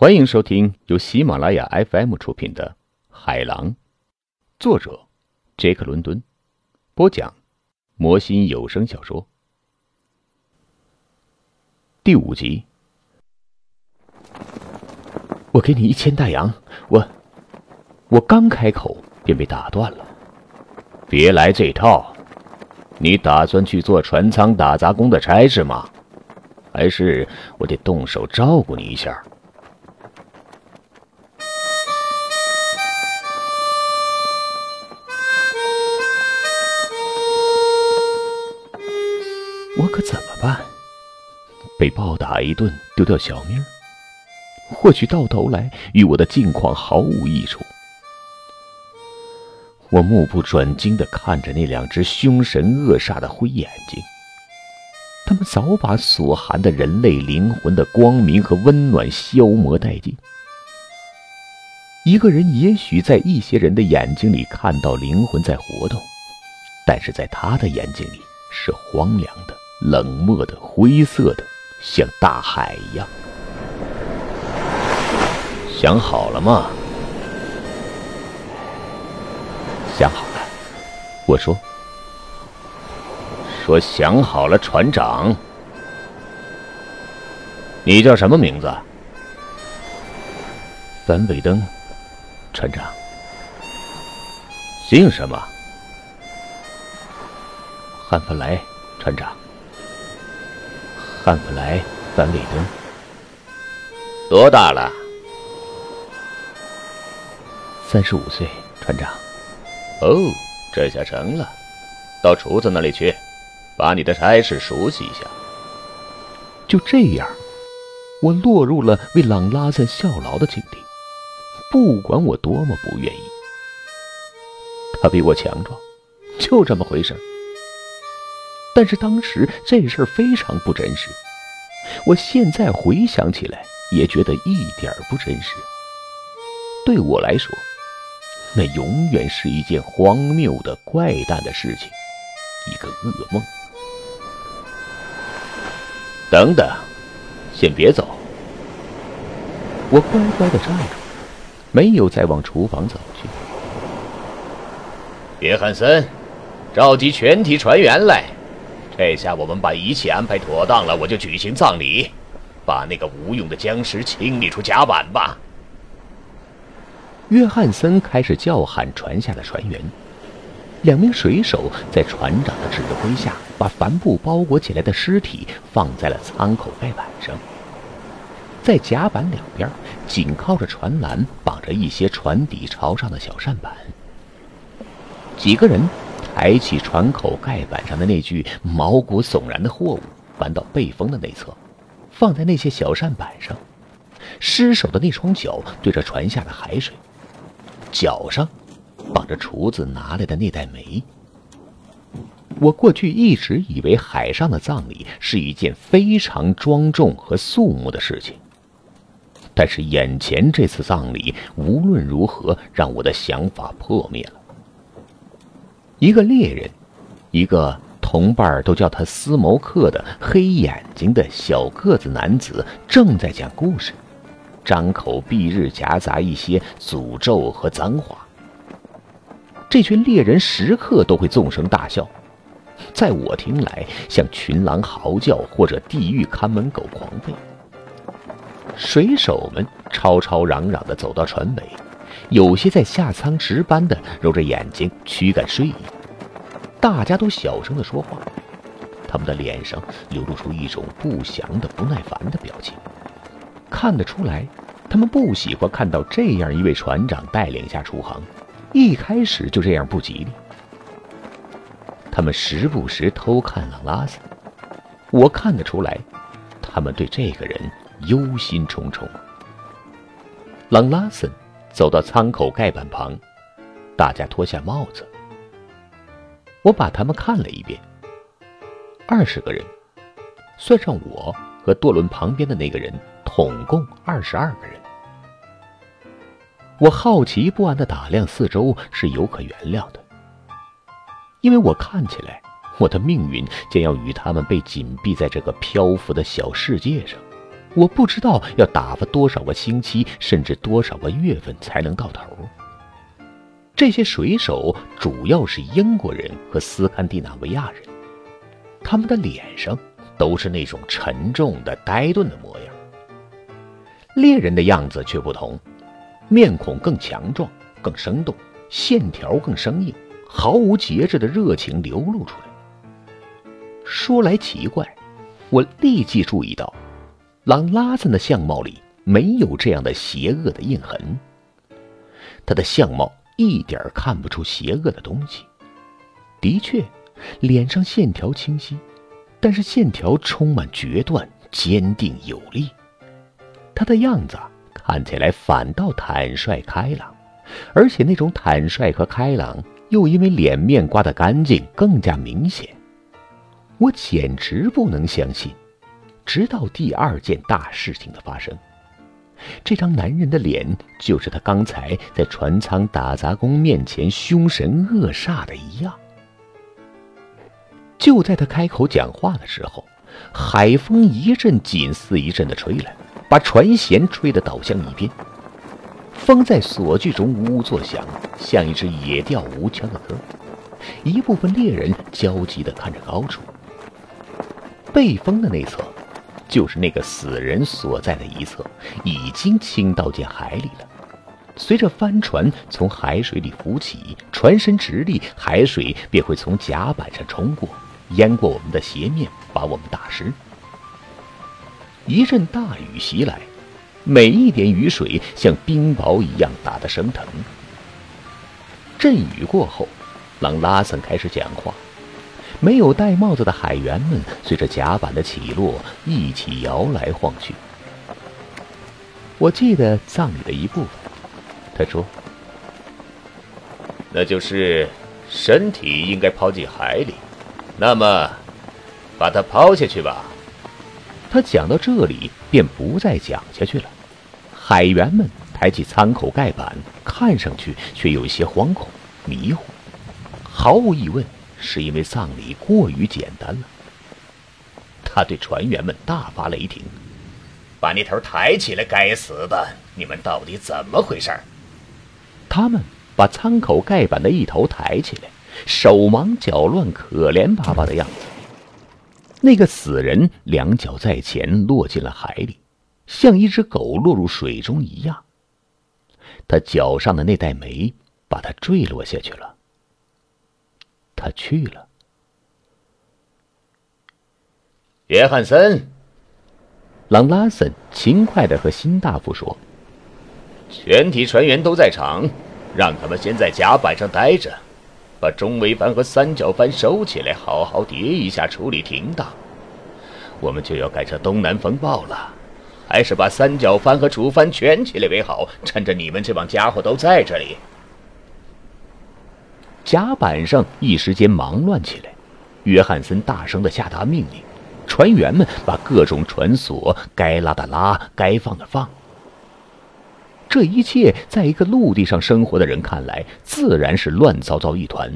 欢迎收听由喜马拉雅 FM 出品的《海狼》，作者杰克·伦敦，播讲魔心有声小说第五集。我给你一千大洋，我我刚开口便被打断了。别来这套！你打算去做船舱打杂工的差事吗？还是我得动手照顾你一下？我可怎么办？被暴打一顿，丢掉小命？或许到头来与我的境况毫无益处。我目不转睛的看着那两只凶神恶煞的灰眼睛，他们早把所含的人类灵魂的光明和温暖消磨殆尽。一个人也许在一些人的眼睛里看到灵魂在活动，但是在他的眼睛里是荒凉的。冷漠的、灰色的，像大海一样。想好了吗？想好了。我说。说想好了，船长。你叫什么名字？范伟登，船长。姓什么？汉弗莱，船长。汉弗莱·范伟登，多大了？三十五岁，船长。哦，这下成了。到厨子那里去，把你的差事熟悉一下。就这样，我落入了为朗拉森效劳的境地。不管我多么不愿意，他比我强壮，就这么回事。但是当时这事儿非常不真实，我现在回想起来也觉得一点不真实。对我来说，那永远是一件荒谬的、怪诞的事情，一个噩梦。等等，先别走。我乖乖的站住，没有再往厨房走去。约翰森，召集全体船员来。这下我们把一切安排妥当了，我就举行葬礼，把那个无用的僵尸清理出甲板吧。约翰森开始叫喊船下的船员，两名水手在船长的指挥下，把帆布包裹起来的尸体放在了舱口盖板上。在甲板两边，紧靠着船栏，绑着一些船底朝上的小扇板。几个人。抬起船口盖板上的那具毛骨悚然的货物，搬到背风的内侧，放在那些小扇板上。尸首的那双脚对着船下的海水，脚上绑着厨子拿来的那袋煤。我过去一直以为海上的葬礼是一件非常庄重和肃穆的事情，但是眼前这次葬礼无论如何让我的想法破灭了。一个猎人，一个同伴都叫他斯谋克的黑眼睛的小个子男子正在讲故事，张口闭日夹杂一些诅咒和脏话。这群猎人时刻都会纵声大笑，在我听来像群狼嚎叫或者地狱看门狗狂吠。水手们吵吵嚷嚷地走到船尾。有些在下舱值班的揉着眼睛驱赶睡意，大家都小声的说话，他们的脸上流露出一种不祥的不耐烦的表情。看得出来，他们不喜欢看到这样一位船长带领下出航，一开始就这样不吉利。他们时不时偷看朗拉森，我看得出来，他们对这个人忧心忡忡。朗拉森。走到舱口盖板旁，大家脱下帽子。我把他们看了一遍，二十个人，算上我和舵轮旁边的那个人，统共二十二个人。我好奇不安的打量四周，是有可原谅的，因为我看起来，我的命运将要与他们被紧闭在这个漂浮的小世界上，我不知道要打发多少个星期，甚至多少个月份才能到头。这些水手主要是英国人和斯堪的纳维亚人，他们的脸上都是那种沉重的、呆钝的模样。猎人的样子却不同，面孔更强壮、更生动，线条更生硬，毫无节制的热情流露出来。说来奇怪，我立即注意到。朗拉森的相貌里没有这样的邪恶的印痕。他的相貌一点看不出邪恶的东西。的确，脸上线条清晰，但是线条充满决断、坚定有力。他的样子看起来反倒坦率开朗，而且那种坦率和开朗又因为脸面刮得干净更加明显。我简直不能相信。直到第二件大事情的发生，这张男人的脸就是他刚才在船舱打杂工面前凶神恶煞的一样。就在他开口讲话的时候，海风一阵紧似一阵的吹来，把船舷吹得倒向一边。风在锁具中呜呜作响，像一只野调无腔的歌。一部分猎人焦急地看着高处，背风的那侧。就是那个死人所在的一侧，已经倾倒进海里了。随着帆船从海水里浮起，船身直立，海水便会从甲板上冲过，淹过我们的鞋面，把我们打湿。一阵大雨袭来，每一点雨水像冰雹一样打得生疼。阵雨过后，朗拉森开始讲话。没有戴帽子的海员们随着甲板的起落一起摇来晃去。我记得葬礼的一部分，他说：“那就是身体应该抛进海里，那么把它抛下去吧。”他讲到这里便不再讲下去了。海员们抬起舱口盖板，看上去却有些惶恐、迷糊。毫无疑问。是因为葬礼过于简单了。他对船员们大发雷霆：“把那头抬起来！该死的，你们到底怎么回事？”他们把舱口盖板的一头抬起来，手忙脚乱、可怜巴巴的样子。那个死人两脚在前，落进了海里，像一只狗落入水中一样。他脚上的那袋煤把他坠落下去了。他去了。约翰森，朗拉森勤快的和辛大夫说：“全体船员都在场，让他们先在甲板上待着，把中桅帆和三角帆收起来，好好叠一下，处理停当。我们就要赶上东南风暴了，还是把三角帆和主帆卷起来为好。趁着你们这帮家伙都在这里。”甲板上一时间忙乱起来，约翰森大声的下达命令，船员们把各种船锁该拉的拉，该放的放。这一切在一个陆地上生活的人看来，自然是乱糟糟一团。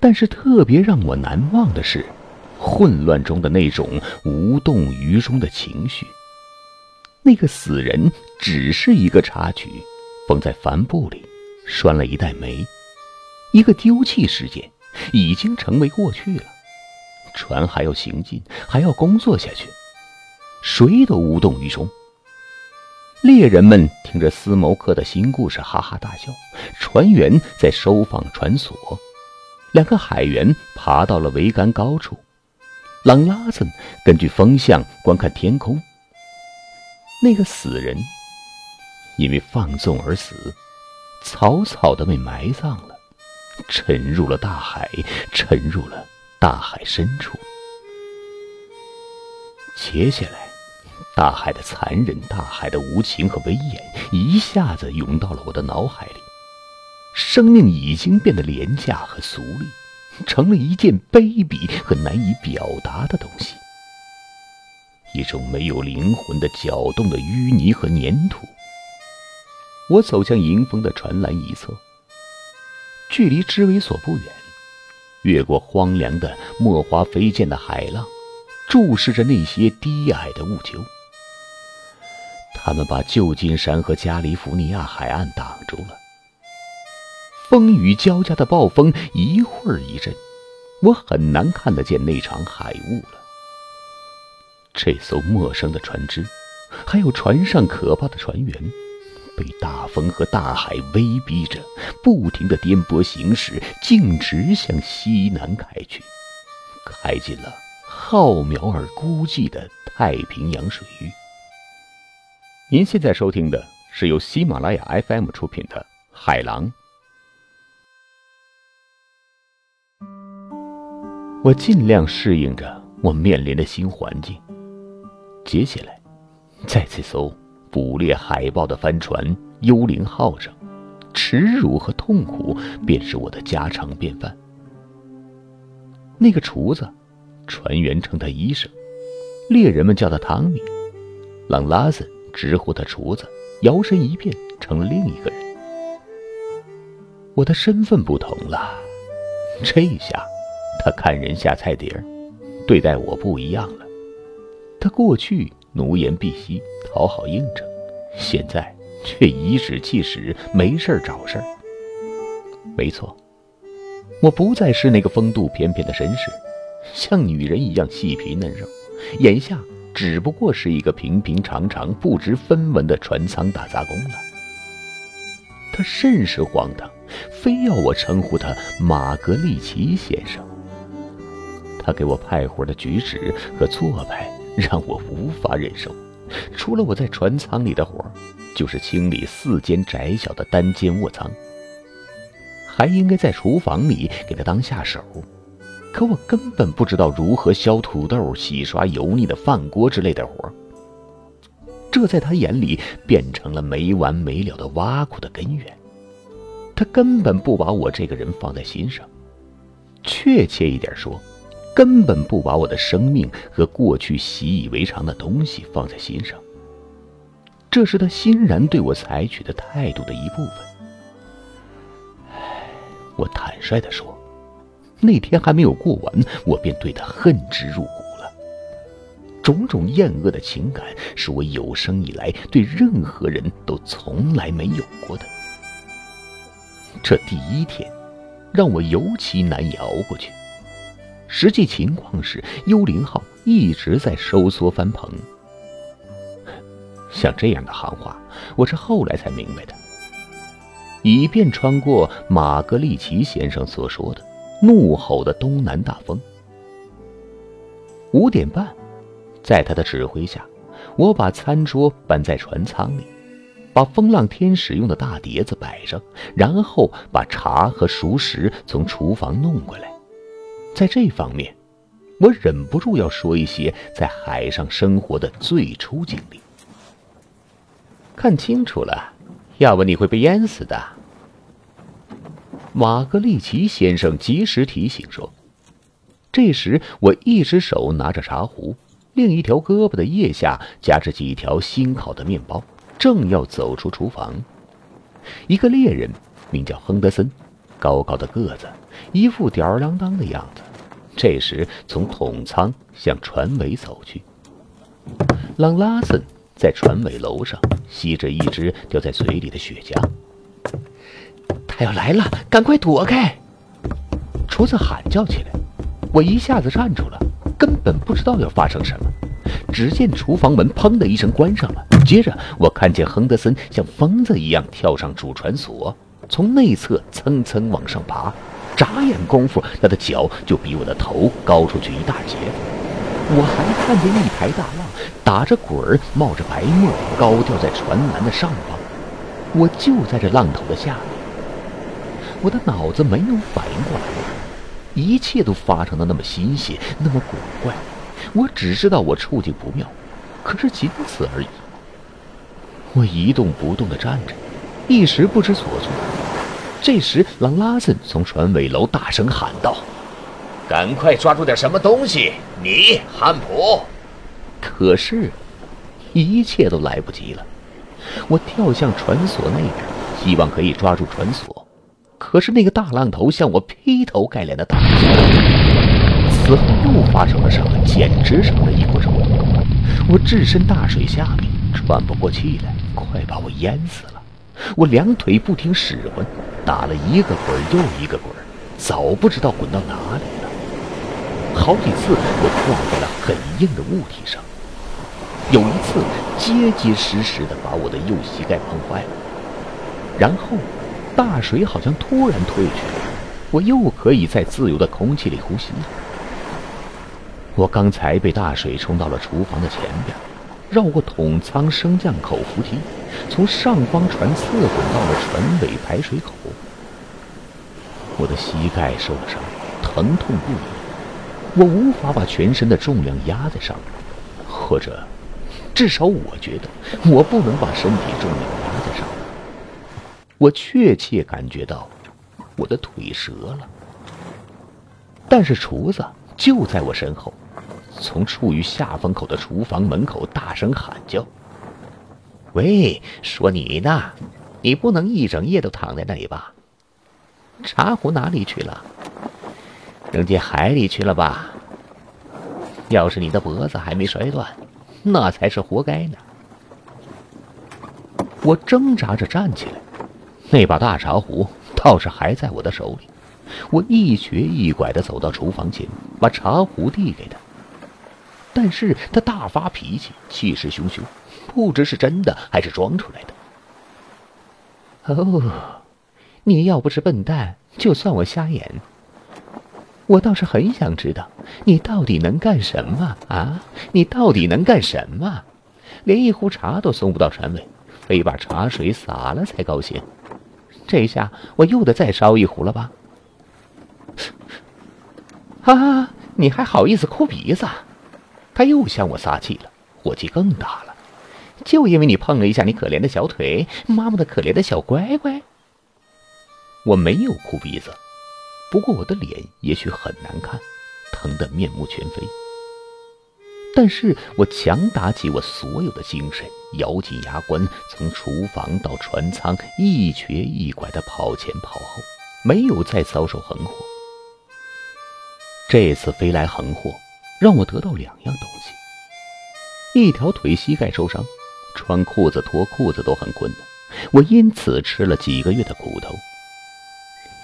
但是特别让我难忘的是，混乱中的那种无动于衷的情绪。那个死人只是一个插曲，缝在帆布里，拴了一袋煤。一个丢弃事件已经成为过去了，船还要行进，还要工作下去，谁都无动于衷。猎人们听着斯谋克的新故事，哈哈大笑；船员在收放船索，两个海员爬到了桅杆高处，朗拉森根据风向观看天空。那个死人因为放纵而死，草草的被埋葬了。沉入了大海，沉入了大海深处。接下来，大海的残忍、大海的无情和威严一下子涌到了我的脑海里。生命已经变得廉价和俗丽，成了一件卑鄙和难以表达的东西，一种没有灵魂的搅动的淤泥和粘土。我走向迎风的船栏一侧。距离支尾所不远，越过荒凉的墨花飞溅的海浪，注视着那些低矮的雾丘。他们把旧金山和加利福尼亚海岸挡住了。风雨交加的暴风一会儿一阵，我很难看得见那场海雾了。这艘陌生的船只，还有船上可怕的船员，被大风和大海威逼着，不停的颠簸行驶，径直向西南开去，开进了浩渺而孤寂的太平洋水域。您现在收听的是由喜马拉雅 FM 出品的《海狼》。我尽量适应着我面临的新环境。接下来，在这艘捕猎海豹的帆船“幽灵号”上，耻辱和痛苦便是我的家常便饭。那个厨子，船员称他医生，猎人们叫他汤米，朗拉森直呼他厨子，摇身一变成了另一个人。我的身份不同了，这下。他看人下菜碟儿，对待我不一样了。他过去奴颜婢膝，讨好应承，现在却颐指气使，没事儿找事儿。没错，我不再是那个风度翩翩的绅士，像女人一样细皮嫩肉，眼下只不过是一个平平常常、不知分文的船舱打杂工了。他甚是荒唐，非要我称呼他马格利奇先生。他给我派活的举止和做派让我无法忍受。除了我在船舱里的活，就是清理四间窄小的单间卧舱。还应该在厨房里给他当下手，可我根本不知道如何削土豆、洗刷油腻的饭锅之类的活。这在他眼里变成了没完没了的挖苦的根源。他根本不把我这个人放在心上。确切一点说。根本不把我的生命和过去习以为常的东西放在心上，这是他欣然对我采取的态度的一部分。唉，我坦率地说，那天还没有过完，我便对他恨之入骨了。种种厌恶的情感是我有生以来对任何人都从来没有过的。这第一天，让我尤其难以熬过去。实际情况是，幽灵号一直在收缩翻棚。像这样的行话，我是后来才明白的，以便穿过马格利奇先生所说的怒吼的东南大风。五点半，在他的指挥下，我把餐桌搬在船舱里，把风浪天使用的大碟子摆上，然后把茶和熟食从厨房弄过来。在这方面，我忍不住要说一些在海上生活的最初经历。看清楚了，要不你会被淹死的。马格利奇先生及时提醒说。这时，我一只手拿着茶壶，另一条胳膊的腋下夹着几条新烤的面包，正要走出厨房。一个猎人，名叫亨德森，高高的个子，一副吊儿郎当的样子。这时，从桶舱向船尾走去。朗拉森在船尾楼上吸着一只掉在嘴里的雪茄。他要来了，赶快躲开！厨子喊叫起来。我一下子站住了，根本不知道要发生什么。只见厨房门砰的一声关上了，接着我看见亨德森像疯子一样跳上主船索，从内侧蹭蹭往上爬。眨眼功夫，他的脚就比我的头高出去一大截。我还看见一排大浪打着滚儿，冒着白沫，高吊在船栏的上方。我就在这浪头的下面。我的脑子没有反应过来，一切都发生的那么新鲜，那么古怪。我只知道我处境不妙，可是仅此而已。我一动不动地站着，一时不知所措。这时，朗拉森从船尾楼大声喊道：“赶快抓住点什么东西！你，汉普！”可是，一切都来不及了。我跳向船索那边，希望可以抓住船索。可是那个大浪头向我劈头盖脸的打来，此后又发生了什么，简直成了一锅粥。我置身大水下面，喘不过气来，快把我淹死了。我两腿不听使唤，打了一个滚又一个滚，早不知道滚到哪里了。好几次我撞在了很硬的物体上，有一次结结实实的把我的右膝盖碰坏了。然后，大水好像突然退去了，我又可以在自由的空气里呼吸了。我刚才被大水冲到了厨房的前边，绕过桶仓升降口扶梯，从上方船侧滚到了船尾排水口。我的膝盖受了伤，疼痛不已，我无法把全身的重量压在上面，或者，至少我觉得我不能把身体重量压在上面。我确切感觉到我的腿折了，但是厨子就在我身后。从处于下风口的厨房门口大声喊叫：“喂，说你呢，你不能一整夜都躺在那里吧？茶壶哪里去了？扔进海里去了吧？要是你的脖子还没摔断，那才是活该呢。”我挣扎着站起来，那把大茶壶倒是还在我的手里。我一瘸一拐地走到厨房前，把茶壶递给他。但是他大发脾气，气势汹汹，不知是真的还是装出来的。哦，你要不是笨蛋，就算我瞎眼。我倒是很想知道，你到底能干什么啊？你到底能干什么？连一壶茶都送不到船尾，非把茶水洒了才高兴。这下我又得再烧一壶了吧？哈啊！你还好意思哭鼻子？他又向我撒气了，火气更大了。就因为你碰了一下你可怜的小腿，妈妈的可怜的小乖乖。我没有哭鼻子，不过我的脸也许很难看，疼得面目全非。但是我强打起我所有的精神，咬紧牙关，从厨房到船舱，一瘸一拐地跑前跑后，没有再遭受横祸。这次飞来横祸。让我得到两样东西：一条腿膝盖受伤，穿裤子脱裤子都很困难，我因此吃了几个月的苦头；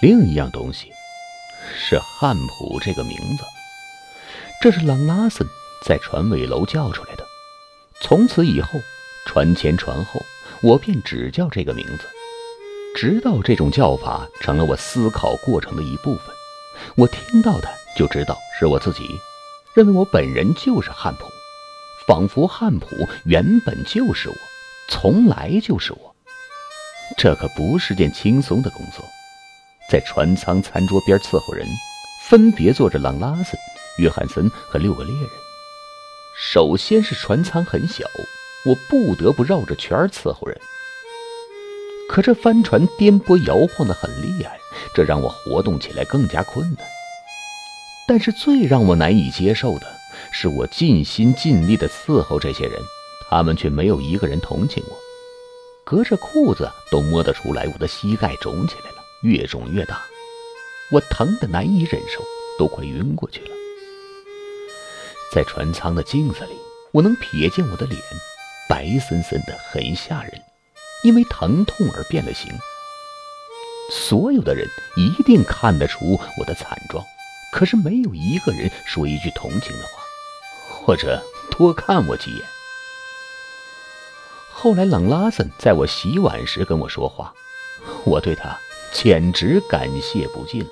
另一样东西是汉普这个名字，这是朗拉森在船尾楼叫出来的。从此以后，船前船后，我便只叫这个名字，直到这种叫法成了我思考过程的一部分。我听到的就知道是我自己。认为我本人就是汉普，仿佛汉普原本就是我，从来就是我。这可不是件轻松的工作。在船舱餐桌边伺候人，分别坐着朗拉森、约翰森和六个猎人。首先是船舱很小，我不得不绕着圈伺候人。可这帆船颠簸摇晃的很厉害，这让我活动起来更加困难。但是最让我难以接受的是，我尽心尽力地伺候这些人，他们却没有一个人同情我。隔着裤子都摸得出来，我的膝盖肿起来了，越肿越大，我疼得难以忍受，都快晕过去了。在船舱的镜子里，我能瞥见我的脸，白森森的，很吓人，因为疼痛而变了形。所有的人一定看得出我的惨状。可是没有一个人说一句同情的话，或者多看我几眼。后来朗拉森在我洗碗时跟我说话，我对他简直感谢不尽了。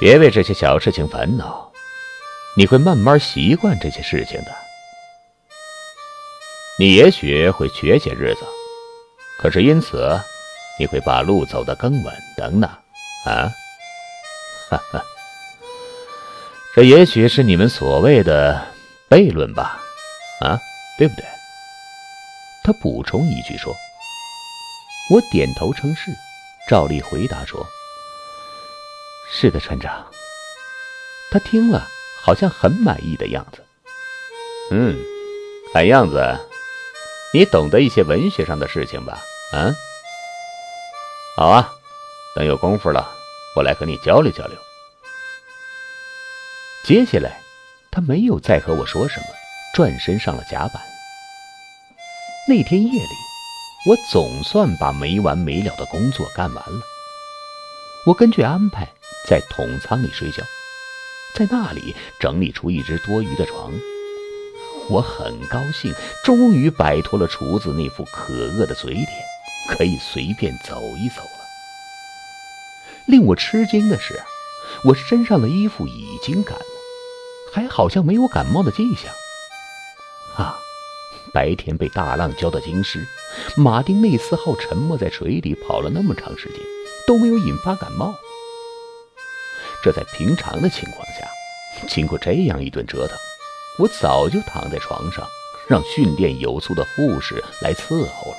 别为这些小事情烦恼，你会慢慢习惯这些事情的。你也许会缺些日子，可是因此你会把路走得更稳当呢，啊？哈哈，这也许是你们所谓的悖论吧？啊，对不对？他补充一句说：“我点头称是，照例回答说：‘是的，船长。’他听了，好像很满意的样子。嗯，看样子你懂得一些文学上的事情吧？啊，好啊，等有功夫了。”我来和你交流交流。接下来，他没有再和我说什么，转身上了甲板。那天夜里，我总算把没完没了的工作干完了。我根据安排在统舱里睡觉，在那里整理出一只多余的床。我很高兴，终于摆脱了厨子那副可恶的嘴脸，可以随便走一走了。令我吃惊的是，我身上的衣服已经干了，还好像没有感冒的迹象。啊，白天被大浪浇得精湿，马丁内斯号沉没在水里跑了那么长时间，都没有引发感冒。这在平常的情况下，经过这样一顿折腾，我早就躺在床上，让训练有素的护士来伺候了。